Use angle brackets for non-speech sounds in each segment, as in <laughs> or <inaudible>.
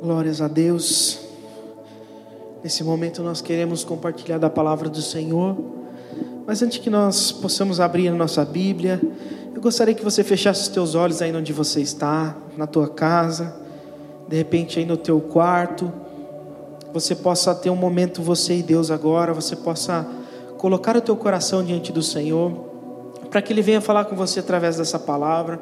Glórias a Deus. Nesse momento nós queremos compartilhar da palavra do Senhor. Mas antes que nós possamos abrir a nossa Bíblia, eu gostaria que você fechasse os teus olhos aí onde você está, na tua casa, de repente aí no teu quarto. Você possa ter um momento você e Deus agora, você possa colocar o teu coração diante do Senhor, para que ele venha falar com você através dessa palavra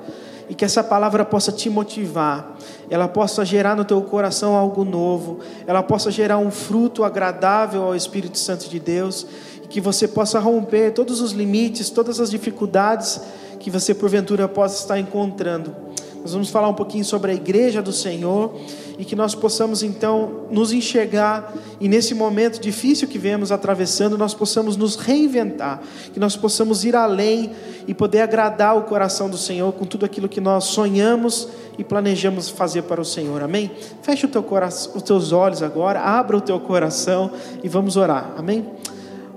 e que essa palavra possa te motivar, ela possa gerar no teu coração algo novo, ela possa gerar um fruto agradável ao Espírito Santo de Deus, e que você possa romper todos os limites, todas as dificuldades que você porventura possa estar encontrando. Nós vamos falar um pouquinho sobre a igreja do Senhor e que nós possamos então nos enxergar e nesse momento difícil que vemos atravessando, nós possamos nos reinventar, que nós possamos ir além e poder agradar o coração do Senhor com tudo aquilo que nós sonhamos e planejamos fazer para o Senhor. Amém? Feche o teu coração, os teus olhos agora, abra o teu coração e vamos orar. Amém?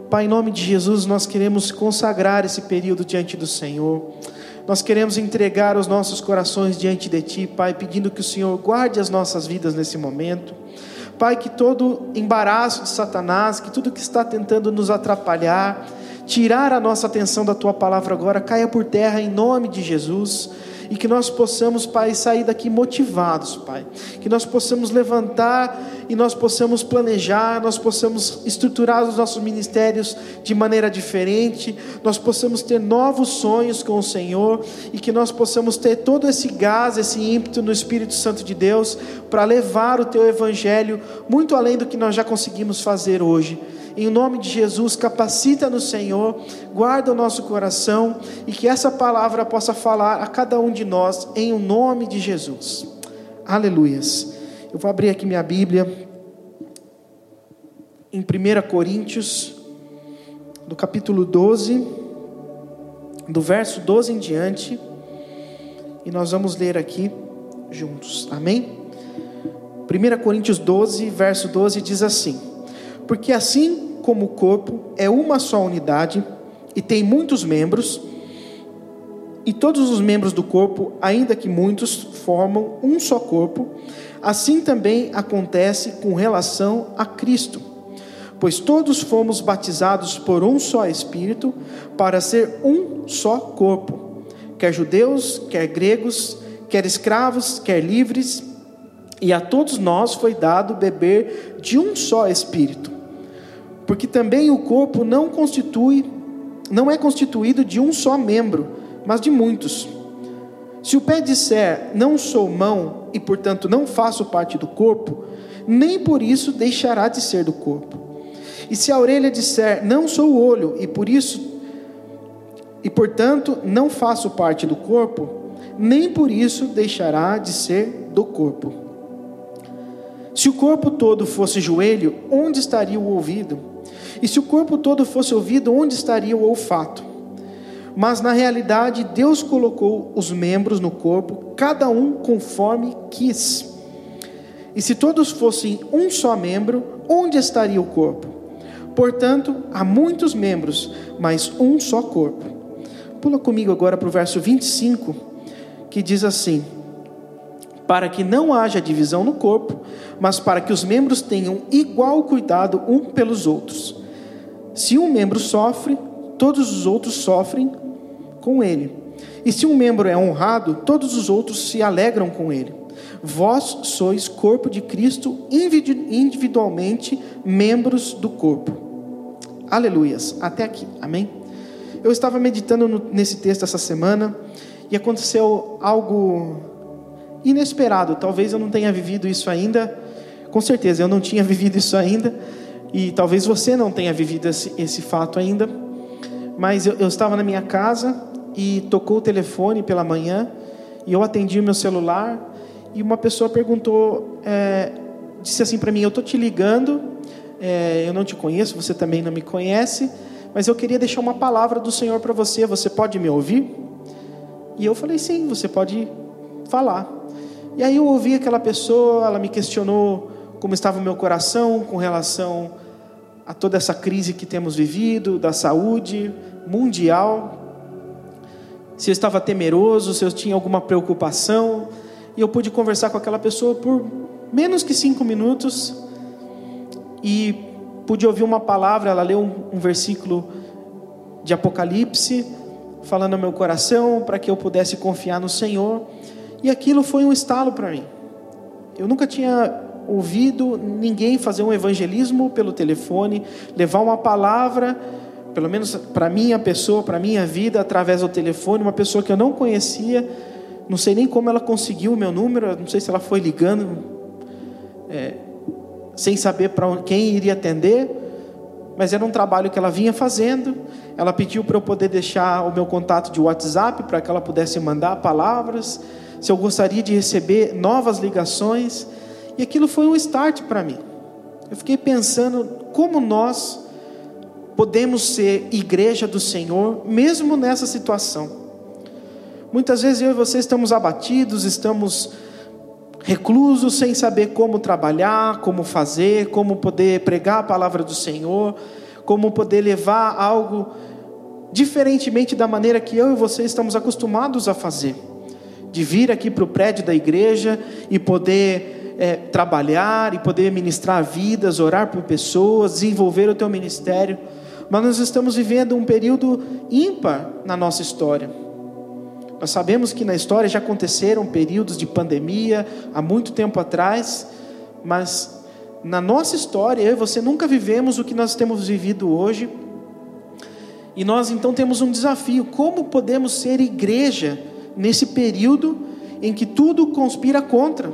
Pai, em nome de Jesus, nós queremos consagrar esse período diante do Senhor. Nós queremos entregar os nossos corações diante de Ti, Pai, pedindo que o Senhor guarde as nossas vidas nesse momento. Pai, que todo embaraço de Satanás, que tudo que está tentando nos atrapalhar, tirar a nossa atenção da Tua palavra agora, caia por terra em nome de Jesus e que nós possamos, Pai, sair daqui motivados, Pai. Que nós possamos levantar e nós possamos planejar, nós possamos estruturar os nossos ministérios de maneira diferente, nós possamos ter novos sonhos com o Senhor e que nós possamos ter todo esse gás, esse ímpeto no Espírito Santo de Deus para levar o Teu Evangelho muito além do que nós já conseguimos fazer hoje. Em nome de Jesus, capacita no Senhor, guarda o nosso coração e que essa palavra possa falar a cada um de nós em o nome de Jesus. Aleluias. Eu vou abrir aqui minha Bíblia em 1 Coríntios, do capítulo 12, do verso 12 em diante, e nós vamos ler aqui juntos. Amém? 1 Coríntios 12, verso 12 diz assim: Porque assim como o corpo é uma só unidade e tem muitos membros, e todos os membros do corpo, ainda que muitos, formam um só corpo, assim também acontece com relação a Cristo. Pois todos fomos batizados por um só Espírito, para ser um só corpo, quer judeus, quer gregos, quer escravos, quer livres, e a todos nós foi dado beber de um só Espírito porque também o corpo não constitui, não é constituído de um só membro, mas de muitos. Se o pé disser, não sou mão e portanto não faço parte do corpo, nem por isso deixará de ser do corpo. E se a orelha disser, não sou olho e por isso e portanto não faço parte do corpo, nem por isso deixará de ser do corpo. Se o corpo todo fosse joelho, onde estaria o ouvido? E se o corpo todo fosse ouvido, onde estaria o olfato? Mas na realidade, Deus colocou os membros no corpo, cada um conforme quis. E se todos fossem um só membro, onde estaria o corpo? Portanto, há muitos membros, mas um só corpo. Pula comigo agora para o verso 25, que diz assim: Para que não haja divisão no corpo, mas para que os membros tenham igual cuidado um pelos outros. Se um membro sofre, todos os outros sofrem com ele. E se um membro é honrado, todos os outros se alegram com ele. Vós sois corpo de Cristo, individualmente membros do corpo. Aleluias. Até aqui. Amém? Eu estava meditando nesse texto essa semana e aconteceu algo inesperado. Talvez eu não tenha vivido isso ainda. Com certeza eu não tinha <laughs> vivido isso ainda e talvez você não tenha vivido esse, esse fato ainda, mas eu, eu, estava na minha casa e tocou o telefone pela manhã e eu atendi o meu celular e uma pessoa perguntou, é, disse assim para mim: Eu estou te ligando, é, eu não te conheço, você também não me conhece, mas eu queria deixar uma palavra do Senhor para você. Você pode me ouvir? E eu falei: Sim, você pode falar. E aí eu ouvi aquela pessoa, ela me questionou como estava o meu coração com relação a toda essa crise que temos vivido, da saúde mundial, se eu estava temeroso, se eu tinha alguma preocupação, e eu pude conversar com aquela pessoa por menos que cinco minutos e pude ouvir uma palavra. Ela leu um, um versículo de Apocalipse, falando ao meu coração para que eu pudesse confiar no Senhor. E aquilo foi um estalo para mim. Eu nunca tinha ouvido ninguém fazer um evangelismo pelo telefone, levar uma palavra, pelo menos para minha pessoa, para minha vida, através do telefone, uma pessoa que eu não conhecia, não sei nem como ela conseguiu o meu número, não sei se ela foi ligando, é, sem saber para quem iria atender, mas era um trabalho que ela vinha fazendo. Ela pediu para eu poder deixar o meu contato de WhatsApp para que ela pudesse mandar palavras se eu gostaria de receber novas ligações, e aquilo foi um start para mim. Eu fiquei pensando como nós podemos ser igreja do Senhor, mesmo nessa situação. Muitas vezes eu e você estamos abatidos, estamos reclusos, sem saber como trabalhar, como fazer, como poder pregar a palavra do Senhor, como poder levar algo diferentemente da maneira que eu e você estamos acostumados a fazer de vir aqui para o prédio da igreja e poder é, trabalhar e poder ministrar vidas, orar por pessoas, desenvolver o teu ministério. Mas nós estamos vivendo um período ímpar na nossa história. Nós sabemos que na história já aconteceram períodos de pandemia há muito tempo atrás, mas na nossa história, eu e você nunca vivemos o que nós temos vivido hoje. E nós então temos um desafio: como podemos ser igreja nesse período em que tudo conspira contra,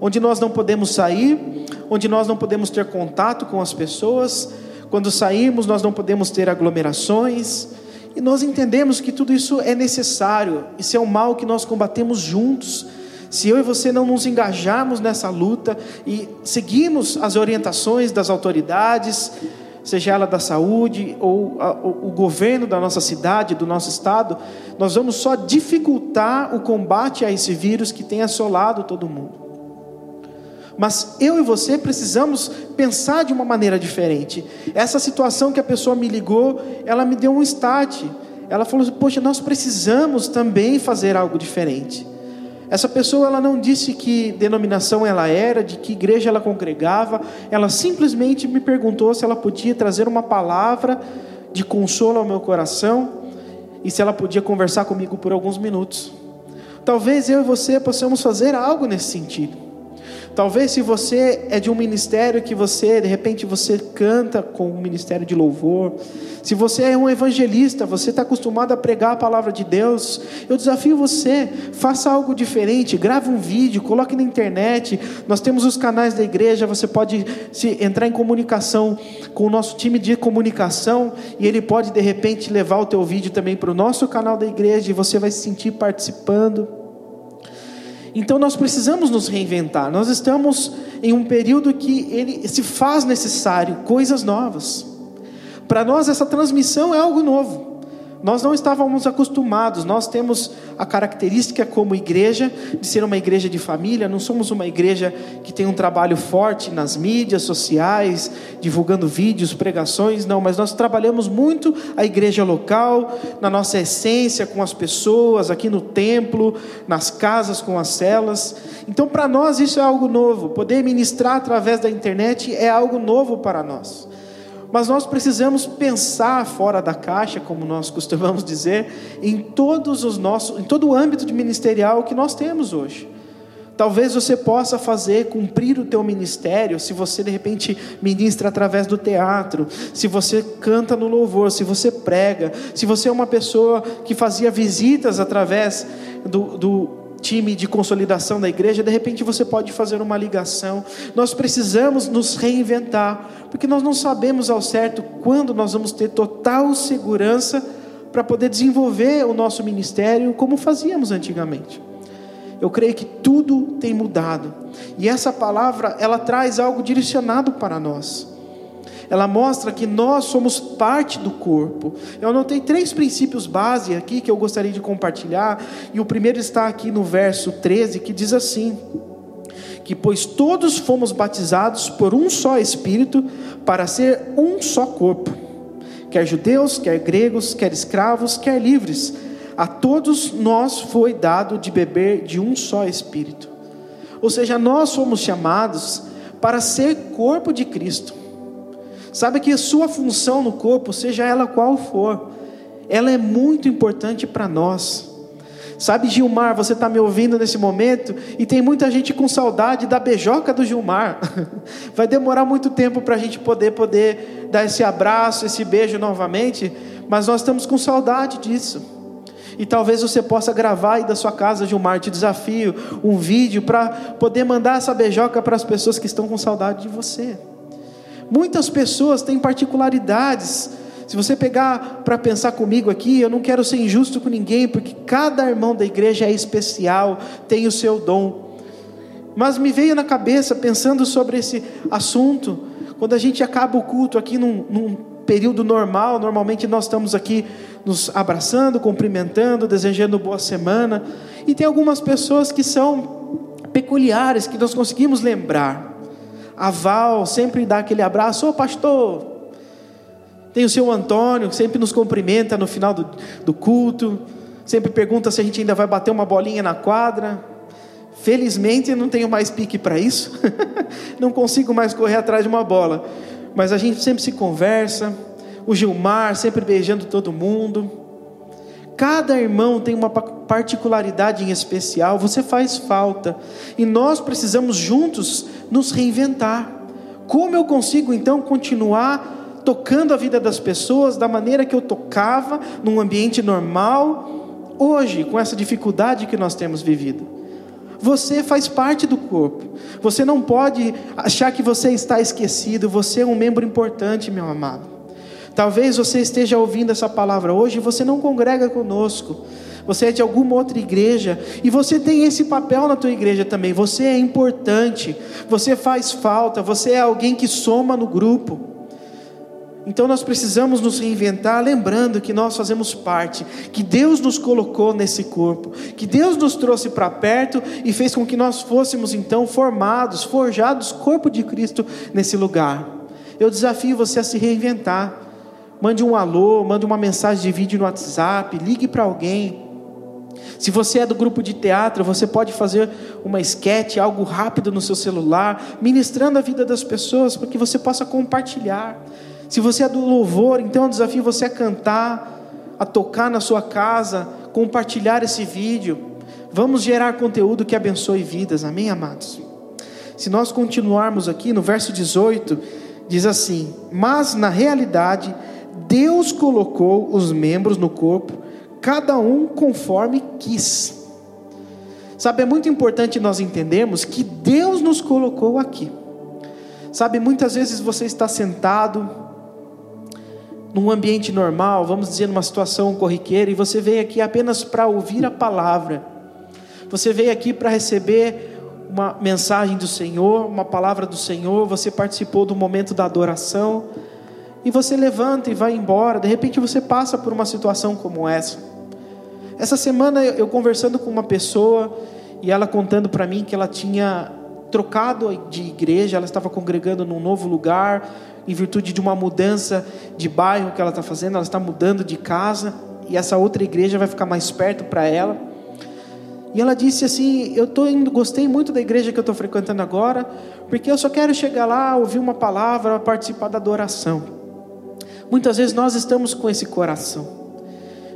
onde nós não podemos sair, onde nós não podemos ter contato com as pessoas, quando saímos nós não podemos ter aglomerações, e nós entendemos que tudo isso é necessário, isso é um mal que nós combatemos juntos. Se eu e você não nos engajarmos nessa luta e seguirmos as orientações das autoridades, seja ela da saúde ou o governo da nossa cidade, do nosso estado, nós vamos só dificultar o combate a esse vírus que tem assolado todo mundo. Mas eu e você precisamos pensar de uma maneira diferente. Essa situação que a pessoa me ligou, ela me deu um start. Ela falou: assim, Poxa, nós precisamos também fazer algo diferente. Essa pessoa ela não disse que denominação ela era, de que igreja ela congregava, ela simplesmente me perguntou se ela podia trazer uma palavra de consolo ao meu coração e se ela podia conversar comigo por alguns minutos. Talvez eu e você possamos fazer algo nesse sentido. Talvez se você é de um ministério que você, de repente, você canta com um ministério de louvor. Se você é um evangelista, você está acostumado a pregar a palavra de Deus. Eu desafio você, faça algo diferente, grave um vídeo, coloque na internet. Nós temos os canais da igreja, você pode se entrar em comunicação com o nosso time de comunicação e ele pode de repente levar o teu vídeo também para o nosso canal da igreja e você vai se sentir participando. Então nós precisamos nos reinventar. Nós estamos em um período que ele se faz necessário coisas novas. Para nós essa transmissão é algo novo. Nós não estávamos acostumados, nós temos a característica como igreja de ser uma igreja de família, não somos uma igreja que tem um trabalho forte nas mídias sociais, divulgando vídeos, pregações, não, mas nós trabalhamos muito a igreja local, na nossa essência, com as pessoas, aqui no templo, nas casas, com as celas. Então, para nós, isso é algo novo, poder ministrar através da internet é algo novo para nós. Mas nós precisamos pensar fora da caixa, como nós <laughs> costumamos dizer, em todos os nossos, em todo o âmbito de ministerial que nós temos hoje. Talvez você possa fazer cumprir o teu ministério se você de repente ministra através do teatro, se você canta no louvor, se você prega, se você é uma pessoa que fazia visitas através do, do time de consolidação da igreja, de repente você pode fazer uma ligação. Nós precisamos nos reinventar, porque nós não sabemos ao certo quando nós vamos ter total segurança para poder desenvolver o nosso ministério como fazíamos antigamente. Eu creio que tudo tem mudado. E essa palavra, ela traz algo direcionado para nós ela mostra que nós somos parte do corpo. Eu anotei três princípios base aqui que eu gostaria de compartilhar, e o primeiro está aqui no verso 13, que diz assim: que pois todos fomos batizados por um só espírito para ser um só corpo, quer judeus, quer gregos, quer escravos, quer livres, a todos nós foi dado de beber de um só espírito. Ou seja, nós fomos chamados para ser corpo de Cristo. Sabe que a sua função no corpo, seja ela qual for, ela é muito importante para nós. Sabe, Gilmar, você está me ouvindo nesse momento e tem muita gente com saudade da beijoca do Gilmar. <laughs> Vai demorar muito tempo para a gente poder poder dar esse abraço, esse beijo novamente, mas nós estamos com saudade disso. E talvez você possa gravar aí da sua casa, Gilmar, te desafio, um vídeo para poder mandar essa beijoca para as pessoas que estão com saudade de você. Muitas pessoas têm particularidades se você pegar para pensar comigo aqui, eu não quero ser injusto com ninguém, porque cada irmão da igreja é especial, tem o seu dom. Mas me veio na cabeça, pensando sobre esse assunto, quando a gente acaba o culto aqui num, num período normal, normalmente nós estamos aqui nos abraçando, cumprimentando, desejando boa semana, e tem algumas pessoas que são peculiares, que nós conseguimos lembrar. A Val sempre dá aquele abraço, ô pastor, tem o seu Antônio, que sempre nos cumprimenta no final do, do culto, sempre pergunta se a gente ainda vai bater uma bolinha na quadra. Felizmente eu não tenho mais pique para isso, <laughs> não consigo mais correr atrás de uma bola, mas a gente sempre se conversa. O Gilmar sempre beijando todo mundo. Cada irmão tem uma particularidade em especial, você faz falta, e nós precisamos juntos nos reinventar. Como eu consigo então continuar tocando a vida das pessoas da maneira que eu tocava num ambiente normal, hoje, com essa dificuldade que nós temos vivido. Você faz parte do corpo. Você não pode achar que você está esquecido. Você é um membro importante, meu amado. Talvez você esteja ouvindo essa palavra hoje e você não congrega conosco. Você é de alguma outra igreja e você tem esse papel na tua igreja também. Você é importante. Você faz falta. Você é alguém que soma no grupo. Então nós precisamos nos reinventar, lembrando que nós fazemos parte, que Deus nos colocou nesse corpo, que Deus nos trouxe para perto e fez com que nós fôssemos então formados, forjados, corpo de Cristo nesse lugar. Eu desafio você a se reinventar. Mande um alô, mande uma mensagem de vídeo no WhatsApp, ligue para alguém. Se você é do grupo de teatro, você pode fazer uma esquete, algo rápido no seu celular, ministrando a vida das pessoas, para que você possa compartilhar. Se você é do louvor, então eu desafio você a cantar, a tocar na sua casa, compartilhar esse vídeo. Vamos gerar conteúdo que abençoe vidas, amém, amados? Se nós continuarmos aqui no verso 18, diz assim: Mas na realidade, Deus colocou os membros no corpo, cada um conforme quis. Sabe, é muito importante nós entendermos que Deus nos colocou aqui. Sabe, muitas vezes você está sentado, num ambiente normal, vamos dizer numa situação corriqueira, e você veio aqui apenas para ouvir a palavra, você veio aqui para receber uma mensagem do Senhor, uma palavra do Senhor, você participou do momento da adoração, e você levanta e vai embora, de repente você passa por uma situação como essa. Essa semana eu conversando com uma pessoa, e ela contando para mim que ela tinha trocado de igreja, ela estava congregando num novo lugar, em virtude de uma mudança de bairro que ela está fazendo, ela está mudando de casa e essa outra igreja vai ficar mais perto para ela. E ela disse assim: Eu tô indo, gostei muito da igreja que eu estou frequentando agora, porque eu só quero chegar lá, ouvir uma palavra, participar da adoração. Muitas vezes nós estamos com esse coração,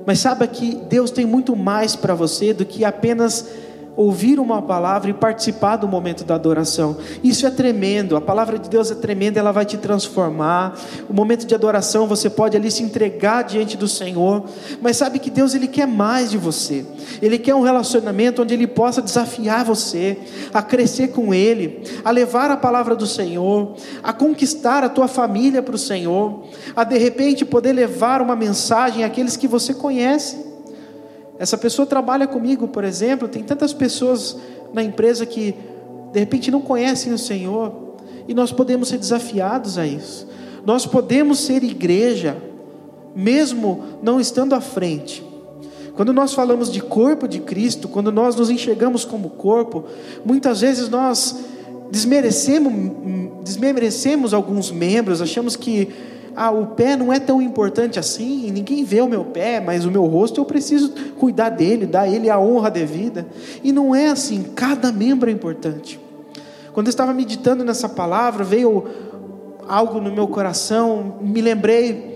mas saiba que Deus tem muito mais para você do que apenas ouvir uma palavra e participar do momento da adoração. Isso é tremendo. A palavra de Deus é tremenda, ela vai te transformar. O momento de adoração você pode ali se entregar diante do Senhor, mas sabe que Deus ele quer mais de você. Ele quer um relacionamento onde ele possa desafiar você a crescer com ele, a levar a palavra do Senhor, a conquistar a tua família para o Senhor, a de repente poder levar uma mensagem àqueles que você conhece. Essa pessoa trabalha comigo, por exemplo, tem tantas pessoas na empresa que de repente não conhecem o Senhor, e nós podemos ser desafiados a isso. Nós podemos ser igreja, mesmo não estando à frente. Quando nós falamos de corpo de Cristo, quando nós nos enxergamos como corpo, muitas vezes nós desmerecemos, desmerecemos alguns membros, achamos que ah, o pé não é tão importante assim, ninguém vê o meu pé, mas o meu rosto eu preciso cuidar dele, dar ele a honra devida. E não é assim, cada membro é importante. Quando eu estava meditando nessa palavra, veio algo no meu coração, me lembrei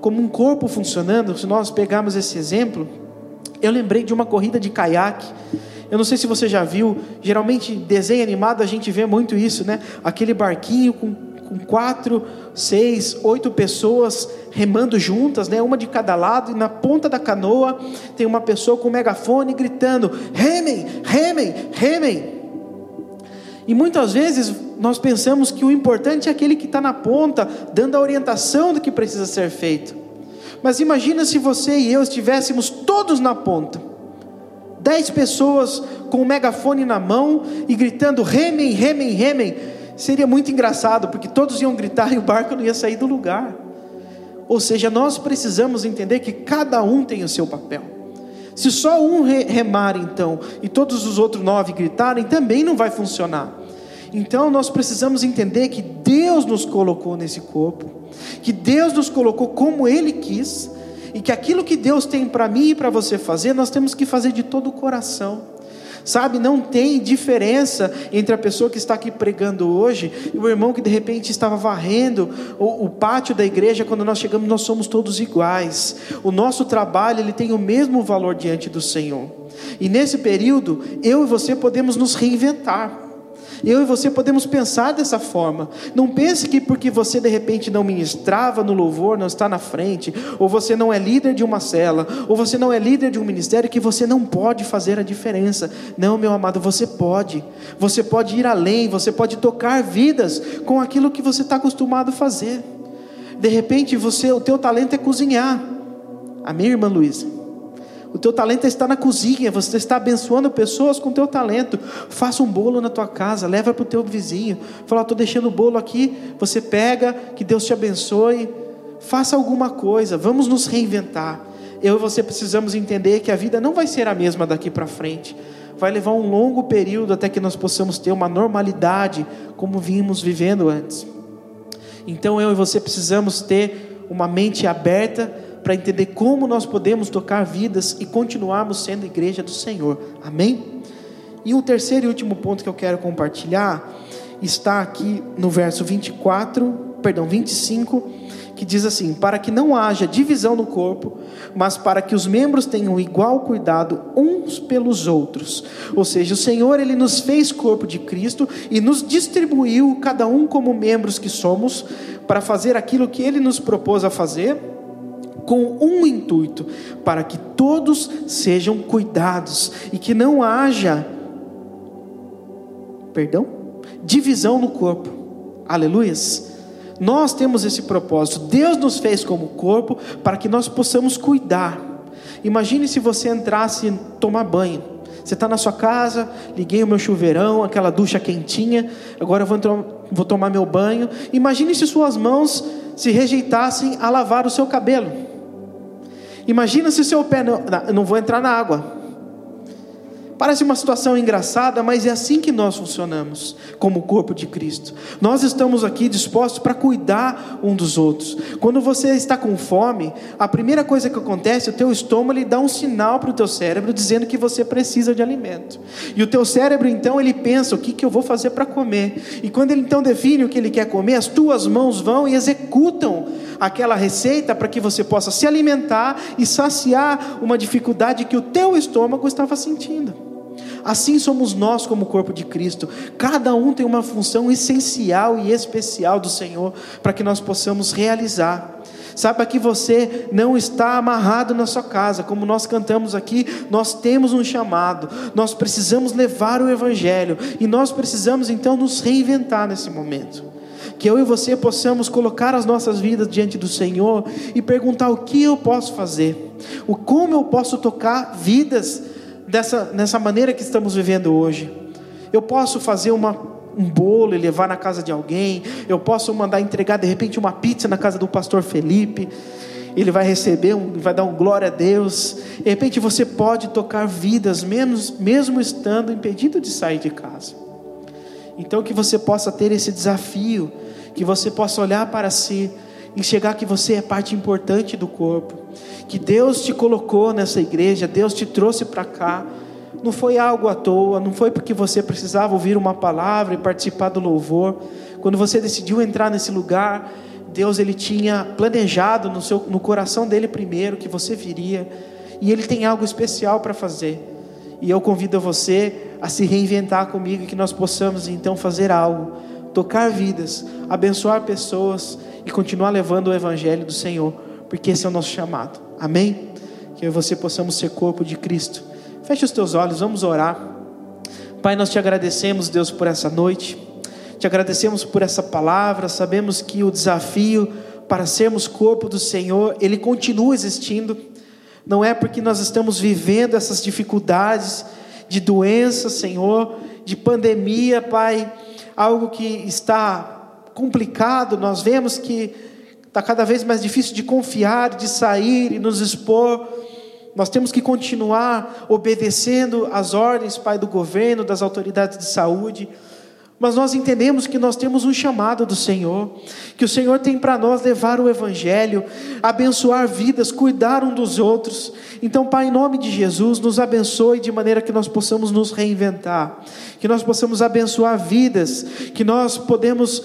como um corpo funcionando, se nós pegarmos esse exemplo, eu lembrei de uma corrida de caiaque. Eu não sei se você já viu, geralmente desenho animado a gente vê muito isso, né? Aquele barquinho com, com quatro, seis, oito pessoas remando juntas, né? Uma de cada lado, e na ponta da canoa tem uma pessoa com um megafone gritando: remem, remem, remem. E muitas vezes nós pensamos que o importante é aquele que está na ponta, dando a orientação do que precisa ser feito. Mas imagina se você e eu estivéssemos todos na ponta. Dez pessoas com o megafone na mão e gritando: remem, remem, remem. Seria muito engraçado, porque todos iam gritar <laughs> e o barco não ia sair do lugar. Ou seja, nós precisamos entender que cada um tem o seu papel. Se só um remar, então, e todos os outros nove gritarem, também não vai funcionar. Então nós precisamos entender que Deus nos colocou nesse corpo, que Deus nos colocou como Ele quis, e que aquilo que Deus tem para mim e para você fazer, nós temos que fazer de todo o coração. Sabe, não tem diferença entre a pessoa que está aqui pregando hoje e o irmão que de repente estava varrendo o, o, pátio da igreja. Quando nós chegamos, nós somos todos iguais. O nosso trabalho ele tem o mesmo valor diante do Senhor. E nesse período, eu e você podemos nos reinventar. Eu e você podemos pensar dessa forma. Não pense que porque você de repente não ministrava no louvor, não está na frente, ou você não é líder de uma cela, ou você não é líder de um ministério, que você não pode fazer a diferença. Não, meu amado, você pode. Você pode ir além, você pode tocar vidas com aquilo que você está acostumado a fazer. De repente, você, o teu talento é cozinhar. A minha irmã Luísa. O teu talento está na cozinha, você está abençoando pessoas com o teu talento. Faça um bolo na tua casa, leva para o teu vizinho. Fala, estou deixando o bolo aqui, você pega, que Deus te abençoe. Faça alguma coisa, vamos nos reinventar. Eu e você precisamos entender que a vida não vai ser a mesma daqui para frente. Vai levar um longo período até que nós possamos ter uma normalidade como vimos vivendo antes. Então eu e você precisamos ter uma mente aberta para entender como nós podemos tocar vidas e continuarmos sendo igreja do Senhor. Amém? E um terceiro e último ponto que eu quero compartilhar está aqui no verso 24, perdão, 25, que diz assim: Para que não haja divisão no corpo, mas para que os membros tenham igual cuidado uns pelos outros. Ou seja, o Senhor ele nos fez corpo de Cristo e nos distribuiu cada um como membros que somos para fazer aquilo que ele nos propôs a fazer com um intuito, para que todos sejam cuidados e que não haja, perdão, divisão no corpo. Aleluias. Nós temos esse propósito. Deus nos fez como corpo para que nós possamos cuidar. Imagine se você entrasse tomar banho. Você está na sua casa, liguei o meu chuveirão, aquela ducha quentinha, agora eu vou, entrar, vou tomar meu banho. Imagine se suas mãos se rejeitassem a lavar o seu cabelo. Imagina se o seu pé não, não vou entrar na água. Parece uma situação engraçada, mas é assim que nós funcionamos, como corpo de Cristo. Nós estamos aqui dispostos para cuidar um dos outros. Quando você está com fome, a primeira coisa que acontece, o teu estômago dá um sinal para o teu cérebro dizendo que você precisa de alimento. E o teu cérebro então ele pensa o que, que eu vou fazer para comer. E quando ele então define o que ele quer comer, as tuas mãos vão e executam aquela receita para que você possa se alimentar e saciar uma dificuldade que o teu estômago estava sentindo. Assim somos nós, como corpo de Cristo. Cada um tem uma função essencial e especial do Senhor para que nós possamos realizar. Saiba que você não está amarrado na sua casa, como nós cantamos aqui, nós temos um chamado, nós precisamos levar o Evangelho e nós precisamos então nos reinventar nesse momento. Que eu e você possamos colocar as nossas vidas diante do Senhor e perguntar o que eu posso fazer, o como eu posso tocar vidas dessa, nessa maneira que estamos vivendo hoje. Eu posso fazer uma, um bolo e levar na casa de alguém. Eu posso mandar entregar de repente uma pizza na casa do pastor Felipe. Ele vai receber, um, vai dar um glória a Deus. De repente você pode tocar vidas, mesmo, mesmo estando impedido de sair de casa. Então que você possa ter esse desafio, que você possa olhar para si enxergar que você é parte importante do corpo, que Deus te colocou nessa igreja, Deus te trouxe para cá. Não foi algo à toa, não foi porque você precisava ouvir uma palavra e participar do louvor. Quando você decidiu entrar nesse lugar, Deus ele tinha planejado no seu no coração dele primeiro que você viria, e ele tem algo especial para fazer. E eu convido você a se reinventar comigo, que nós possamos então fazer algo, tocar vidas, abençoar pessoas e continuar levando o evangelho do Senhor, porque esse é o nosso chamado. Amém? Que eu e você possamos ser corpo de Cristo. Feche os teus olhos, vamos orar. Pai, nós te agradecemos, Deus, por essa noite. Te agradecemos por essa palavra. Sabemos que o desafio para sermos corpo do Senhor, ele continua existindo. Não é porque nós estamos vivendo essas dificuldades de doença, Senhor, de pandemia, Pai, algo que está complicado. Nós vemos que está cada vez mais difícil de confiar, de sair e nos expor. Nós temos que continuar obedecendo às ordens, Pai, do governo, das autoridades de saúde. Mas nós entendemos que nós temos um chamado do Senhor, que o Senhor tem para nós levar o Evangelho, abençoar vidas, cuidar um dos outros. Então, Pai, em nome de Jesus, nos abençoe de maneira que nós possamos nos reinventar, que nós possamos abençoar vidas, que nós podemos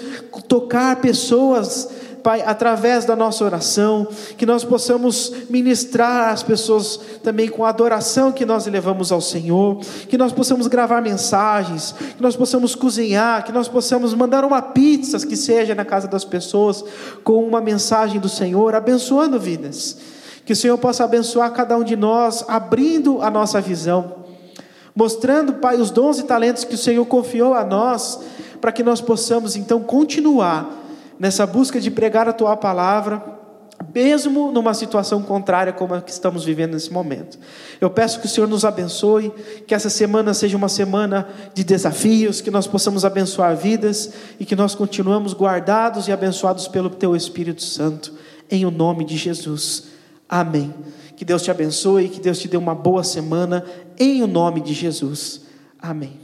tocar pessoas Pai, através da nossa oração, que nós possamos ministrar as pessoas também com a adoração que nós levamos ao Senhor, que nós possamos gravar mensagens, que nós possamos cozinhar, que nós possamos mandar uma pizza que seja na casa das pessoas com uma mensagem do Senhor, abençoando vidas. Que o Senhor possa abençoar cada um de nós, abrindo a nossa visão, mostrando, Pai, os dons e talentos que o Senhor confiou a nós, para que nós possamos então continuar nessa busca de pregar a tua palavra, mesmo numa situação contrária como a que estamos vivendo nesse momento. Eu peço que o Senhor nos abençoe, que essa semana seja uma semana de desafios, que nós possamos abençoar vidas e que nós continuamos guardados e abençoados pelo teu Espírito Santo, em o nome de Jesus. Amém. Que Deus te abençoe, que Deus te dê uma boa semana, em o nome de Jesus. Amém.